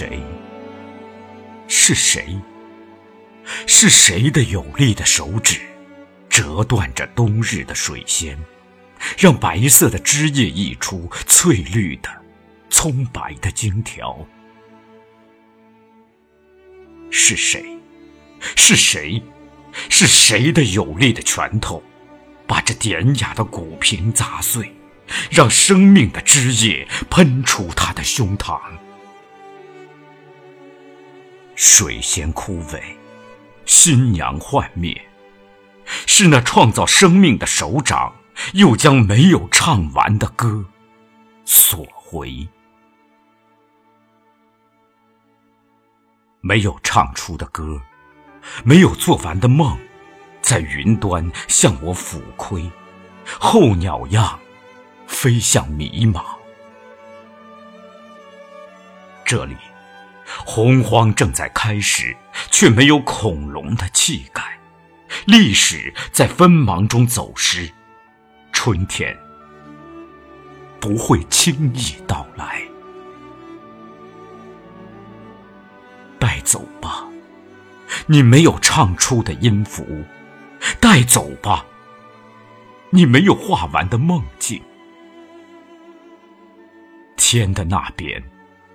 谁？是谁？是谁的有力的手指，折断着冬日的水仙，让白色的枝叶溢出翠绿的、葱白的荆条？是谁？是谁？是谁的有力的拳头，把这典雅的古瓶砸碎，让生命的枝叶喷出他的胸膛？水仙枯萎，新娘幻灭，是那创造生命的手掌，又将没有唱完的歌索回。没有唱出的歌，没有做完的梦，在云端向我俯窥，候鸟样飞向迷茫。这里。洪荒正在开始，却没有恐龙的气概。历史在纷忙中走失，春天不会轻易到来。带走吧，你没有唱出的音符；带走吧，你没有画完的梦境。天的那边，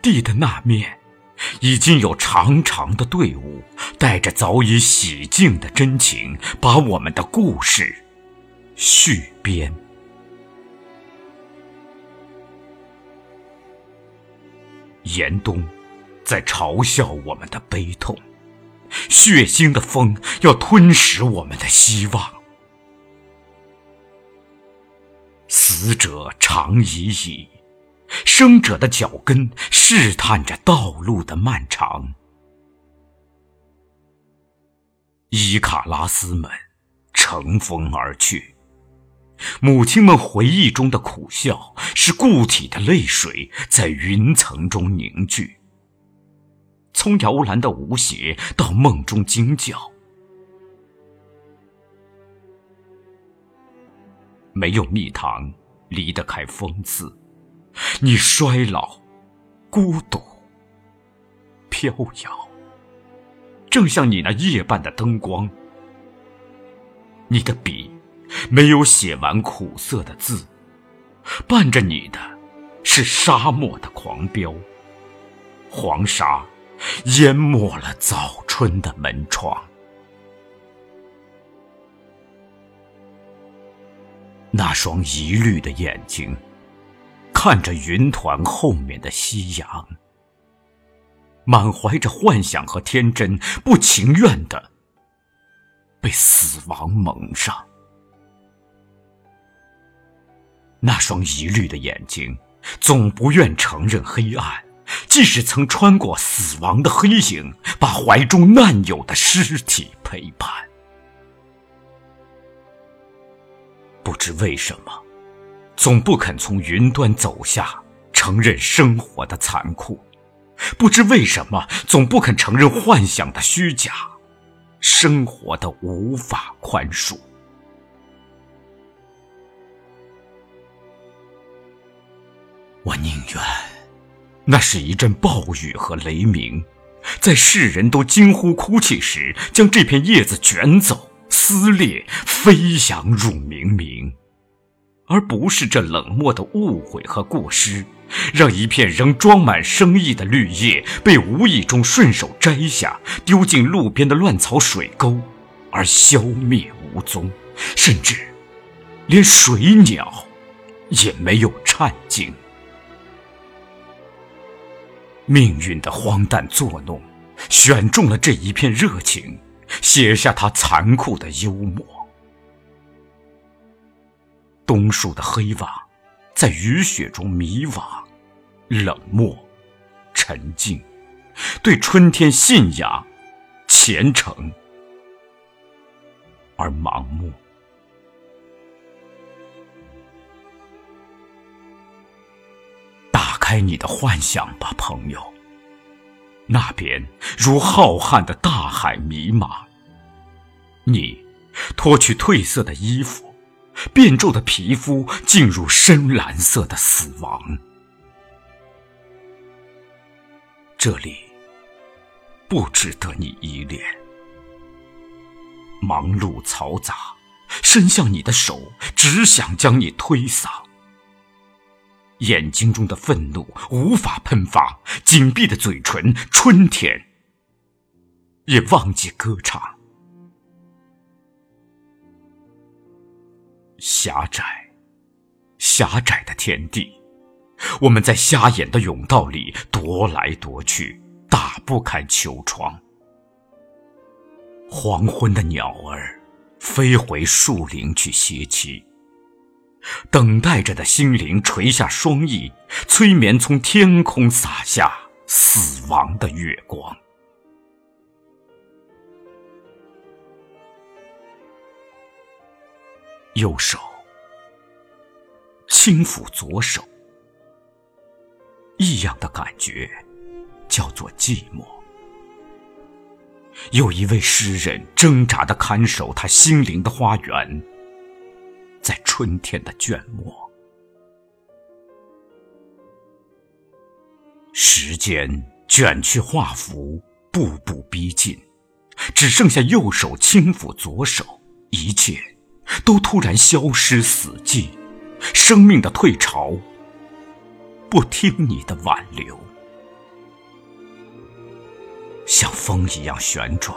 地的那面。已经有长长的队伍，带着早已洗净的真情，把我们的故事续编。严冬在嘲笑我们的悲痛，血腥的风要吞噬我们的希望。死者长已矣。生者的脚跟试探着道路的漫长，伊卡拉斯们乘风而去，母亲们回忆中的苦笑是固体的泪水在云层中凝聚。从摇篮的舞鞋到梦中惊叫，没有蜜糖离得开风刺。你衰老，孤独，飘摇，正像你那夜半的灯光。你的笔没有写完苦涩的字，伴着你的是沙漠的狂飙，黄沙淹没了早春的门窗。那双疑虑的眼睛。看着云团后面的夕阳，满怀着幻想和天真，不情愿的被死亡蒙上。那双疑虑的眼睛，总不愿承认黑暗，即使曾穿过死亡的黑影，把怀中难有的尸体陪伴。不知为什么。总不肯从云端走下，承认生活的残酷；不知为什么，总不肯承认幻想的虚假，生活的无法宽恕。我宁愿，那是一阵暴雨和雷鸣，在世人都惊呼哭泣时，将这片叶子卷走、撕裂、飞翔入冥冥。而不是这冷漠的误会和过失，让一片仍装满生意的绿叶被无意中顺手摘下，丢进路边的乱草水沟，而消灭无踪，甚至连水鸟也没有颤惊。命运的荒诞作弄，选中了这一片热情，写下它残酷的幽默。冬树的黑瓦，在雨雪中迷惘、冷漠、沉静，对春天信仰、虔诚而盲目。打开你的幻想吧，朋友。那边如浩瀚的大海迷茫。你脱去褪色的衣服。变皱的皮肤进入深蓝色的死亡。这里不值得你依恋。忙碌嘈杂，伸向你的手，只想将你推搡。眼睛中的愤怒无法喷发，紧闭的嘴唇，春天也忘记歌唱。狭窄，狭窄的天地，我们在瞎眼的甬道里踱来踱去，打不开秋窗。黄昏的鸟儿飞回树林去歇栖。等待着的心灵垂下双翼，催眠从天空洒下死亡的月光。右手轻抚左手，异样的感觉叫做寂寞。有一位诗人挣扎的看守他心灵的花园。在春天的卷末，时间卷去画幅，步步逼近，只剩下右手轻抚左手，一切都突然消失死寂，生命的退潮，不听你的挽留，像风一样旋转，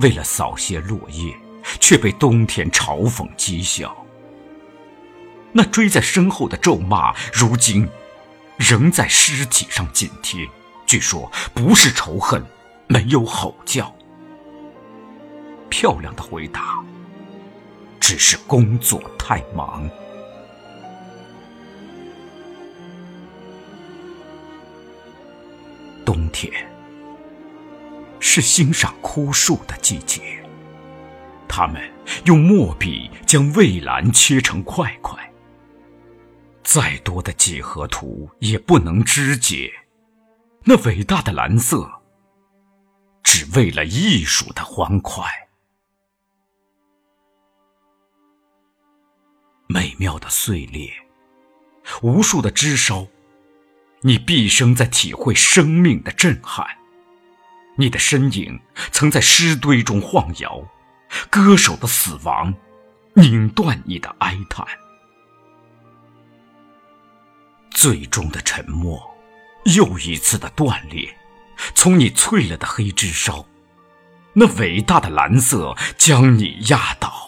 为了扫些落叶，却被冬天嘲讽讥笑。那追在身后的咒骂，如今仍在尸体上紧贴。据说不是仇恨，没有吼叫。漂亮的回答，只是工作太忙。冬天是欣赏枯树的季节，他们用墨笔将蔚蓝切成块块。再多的几何图也不能肢解那伟大的蓝色，只为了艺术的欢快。美妙的碎裂，无数的枝梢，你毕生在体会生命的震撼。你的身影曾在尸堆中晃摇，歌手的死亡，拧断你的哀叹。最终的沉默，又一次的断裂，从你脆了的黑枝梢，那伟大的蓝色将你压倒。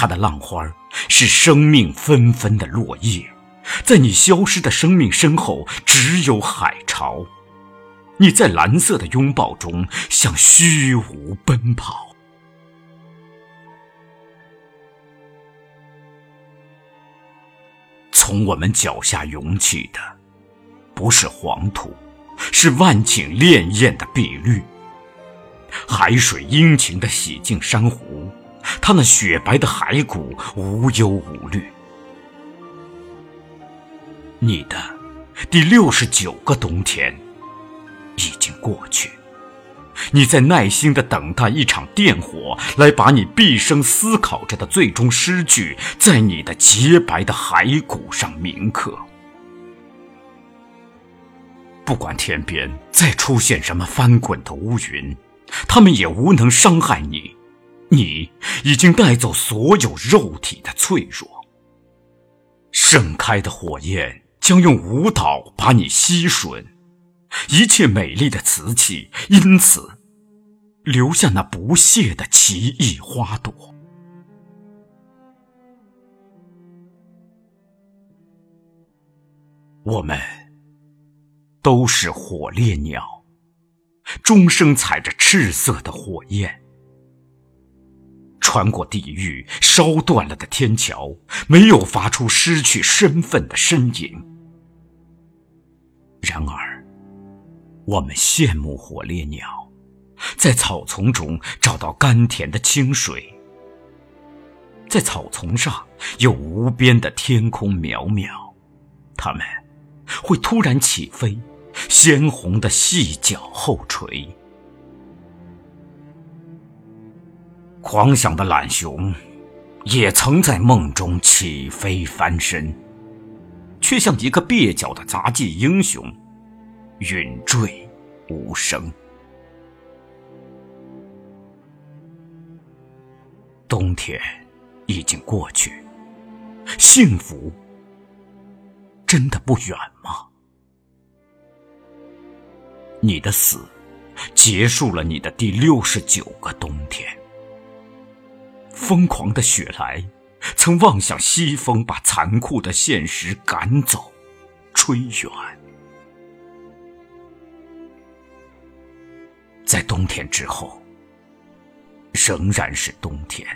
它的浪花是生命纷纷的落叶，在你消失的生命身后，只有海潮。你在蓝色的拥抱中向虚无奔跑。从我们脚下涌起的，不是黄土，是万顷潋滟的碧绿。海水殷勤地洗净珊瑚，他那雪白的骸骨无忧无虑。你的第六十九个冬天已经过去。你在耐心的等待一场电火，来把你毕生思考着的最终诗句，在你的洁白的骸骨上铭刻。不管天边再出现什么翻滚的乌云，他们也无能伤害你。你已经带走所有肉体的脆弱。盛开的火焰将用舞蹈把你吸吮。一切美丽的瓷器，因此留下那不谢的奇异花朵。我们都是火烈鸟，终生踩着赤色的火焰，穿过地狱烧断了的天桥，没有发出失去身份的呻吟。然而。我们羡慕火烈鸟，在草丛中找到甘甜的清水，在草丛上有无边的天空渺渺，它们会突然起飞，鲜红的细脚后垂。狂想的懒熊，也曾在梦中起飞翻身，却像一个蹩脚的杂技英雄。陨坠无声。冬天已经过去，幸福真的不远吗？你的死，结束了你的第六十九个冬天。疯狂的雪莱，曾望向西风，把残酷的现实赶走，吹远。在冬天之后，仍然是冬天，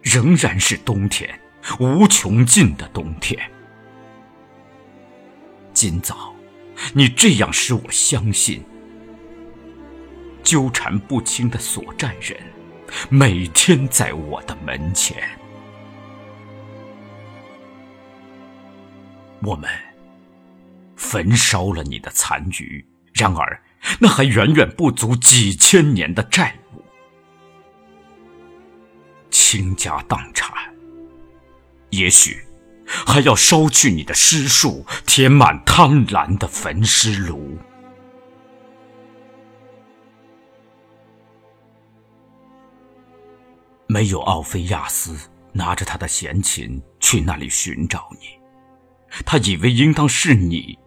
仍然是冬天，无穷尽的冬天。今早。你这样使我相信，纠缠不清的所债人，每天在我的门前。我们焚烧了你的残余，然而那还远远不足几千年的债务，倾家荡产，也许。还要烧去你的尸树，填满贪婪的焚尸炉。没有奥菲亚斯拿着他的弦琴去那里寻找你，他以为应当是你，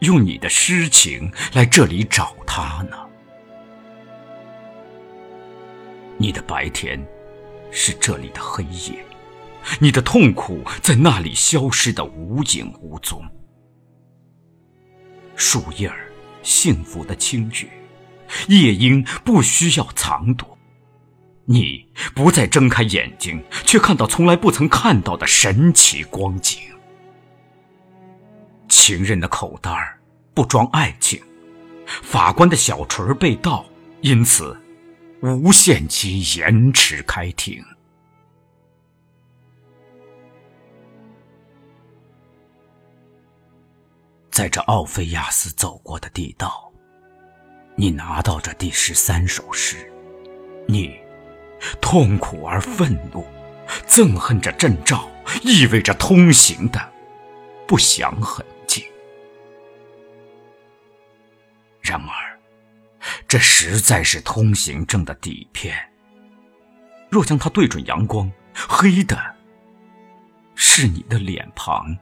用你的诗情来这里找他呢。你的白天，是这里的黑夜。你的痛苦在那里消失的无影无踪，树叶儿幸福的轻语，夜莺不需要藏躲，你不再睁开眼睛，却看到从来不曾看到的神奇光景。情人的口袋不装爱情，法官的小锤被盗，因此无限期延迟开庭。在这奥菲亚斯走过的地道，你拿到这第十三首诗，你痛苦而愤怒，憎恨着阵兆，意味着通行的不祥痕迹。然而，这实在是通行证的底片。若将它对准阳光，黑的是你的脸庞，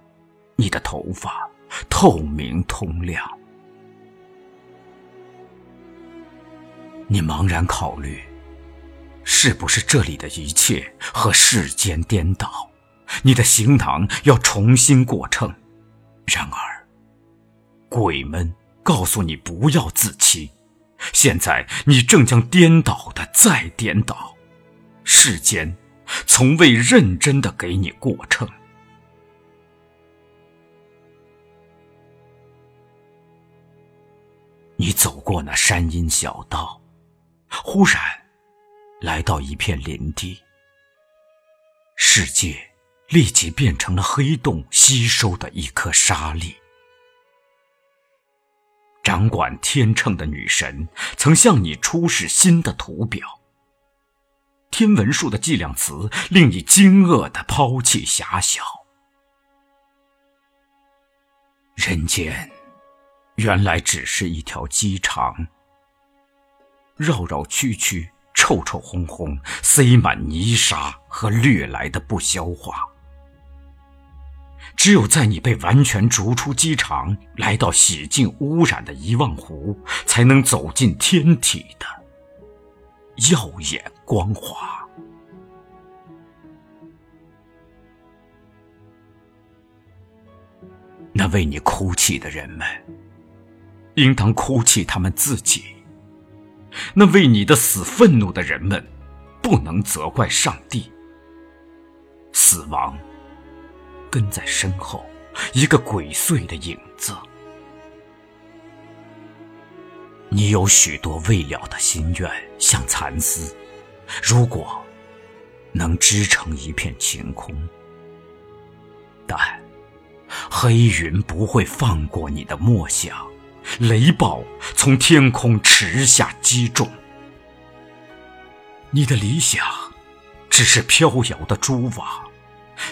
你的头发。透明通亮，你茫然考虑，是不是这里的一切和世间颠倒？你的行囊要重新过秤。然而，鬼们告诉你不要自欺。现在你正将颠倒的再颠倒，世间从未认真的给你过秤。你走过那山阴小道，忽然来到一片林地。世界立即变成了黑洞吸收的一颗沙粒。掌管天秤的女神曾向你出示新的图表。天文数的计量词令你惊愕的抛弃狭小。人间。原来只是一条机场，绕绕曲曲，臭臭烘烘，塞满泥沙和掠来的不消化。只有在你被完全逐出机场，来到洗净污染的遗忘湖，才能走进天体的耀眼光华。那为你哭泣的人们。应当哭泣他们自己。那为你的死愤怒的人们，不能责怪上帝。死亡跟在身后，一个鬼祟的影子。你有许多未了的心愿，像蚕丝，如果能织成一片晴空，但黑云不会放过你的梦想。雷暴从天空驰下击中，你的理想只是飘摇的蛛网，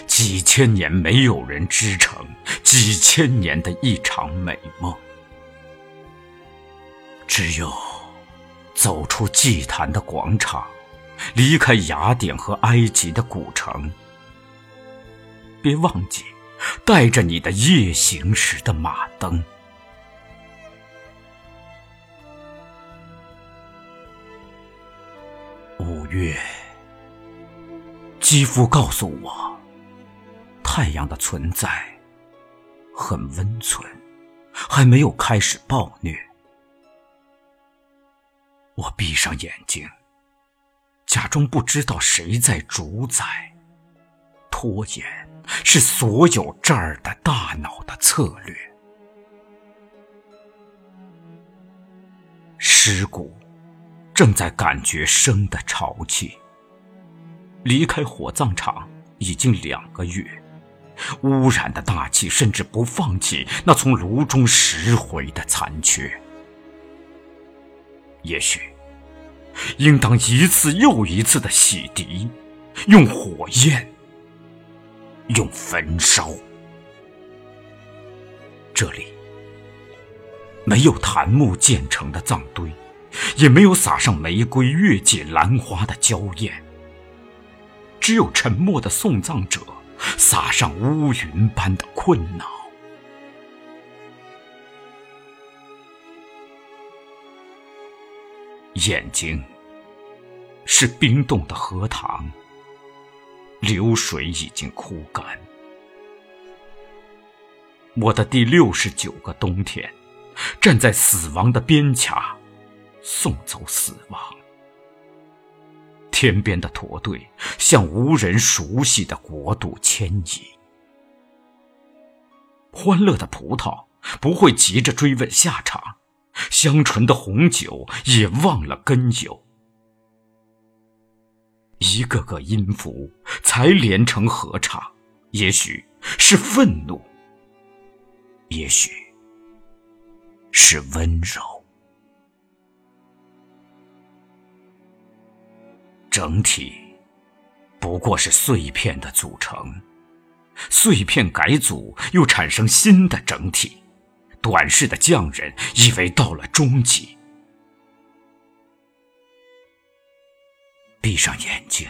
几千年没有人织成，几千年的一场美梦。只有走出祭坛的广场，离开雅典和埃及的古城。别忘记带着你的夜行时的马灯。月，肌肤告诉我，太阳的存在很温存，还没有开始暴虐。我闭上眼睛，假装不知道谁在主宰。拖延是所有这儿的大脑的策略。尸骨正在感觉生的潮气。离开火葬场已经两个月，污染的大气甚至不放弃那从炉中拾回的残缺。也许，应当一次又一次的洗涤，用火焰，用焚烧。这里没有檀木建成的葬堆，也没有撒上玫瑰、月季、兰花的娇艳，只有沉默的送葬者撒上乌云般的困恼。眼睛是冰冻的荷塘，流水已经枯干。我的第六十九个冬天，站在死亡的边卡，送走死亡。天边的驼队向无人熟悉的国度迁移。欢乐的葡萄不会急着追问下场。香醇的红酒也忘了根由，一个个音符才连成合唱，也许是愤怒，也许是温柔，整体不过是碎片的组成，碎片改组又产生新的整体。短视的匠人以为到了终极，闭上眼睛，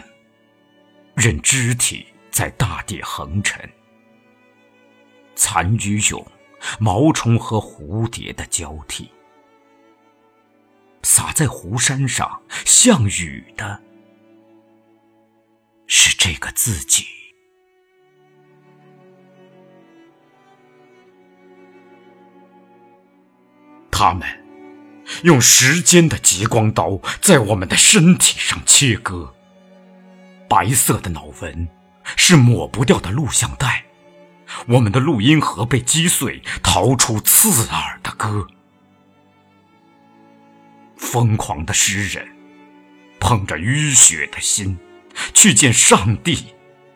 任肢体在大地横沉，残与蛹、毛虫和蝴蝶的交替，洒在湖山上像雨的，是这个自己。他们用时间的极光刀在我们的身体上切割。白色的脑纹是抹不掉的录像带，我们的录音盒被击碎，逃出刺耳的歌。疯狂的诗人捧着淤血的心去见上帝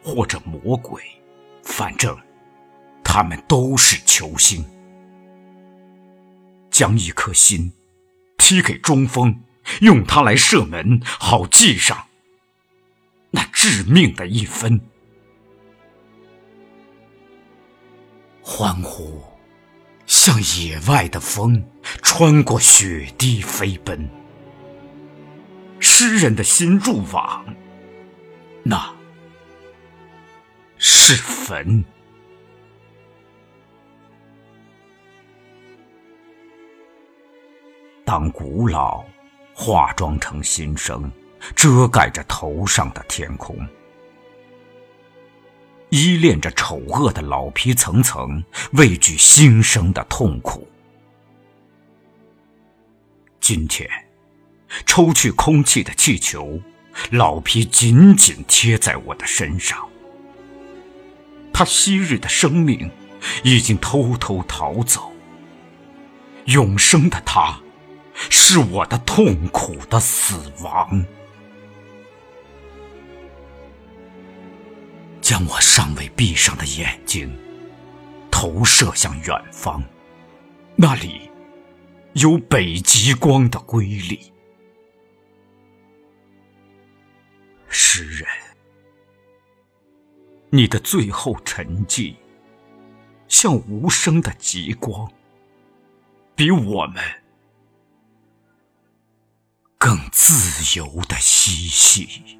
或者魔鬼，反正他们都是球星。将一颗心踢给中锋，用它来射门，好记上那致命的一分。欢呼，像野外的风，穿过雪地飞奔。诗人的心入网，那是坟。当古老化妆成新生，遮盖着头上的天空，依恋着丑恶的老皮层层，畏惧新生的痛苦。今天，抽去空气的气球，老皮紧紧贴在我的身上。他昔日的生命已经偷偷逃走，永生的他。是我的痛苦的死亡，将我尚未闭上的眼睛投射向远方，那里有北极光的瑰丽。你的最后沉寂像无声的极光比我们更自由的嬉戏。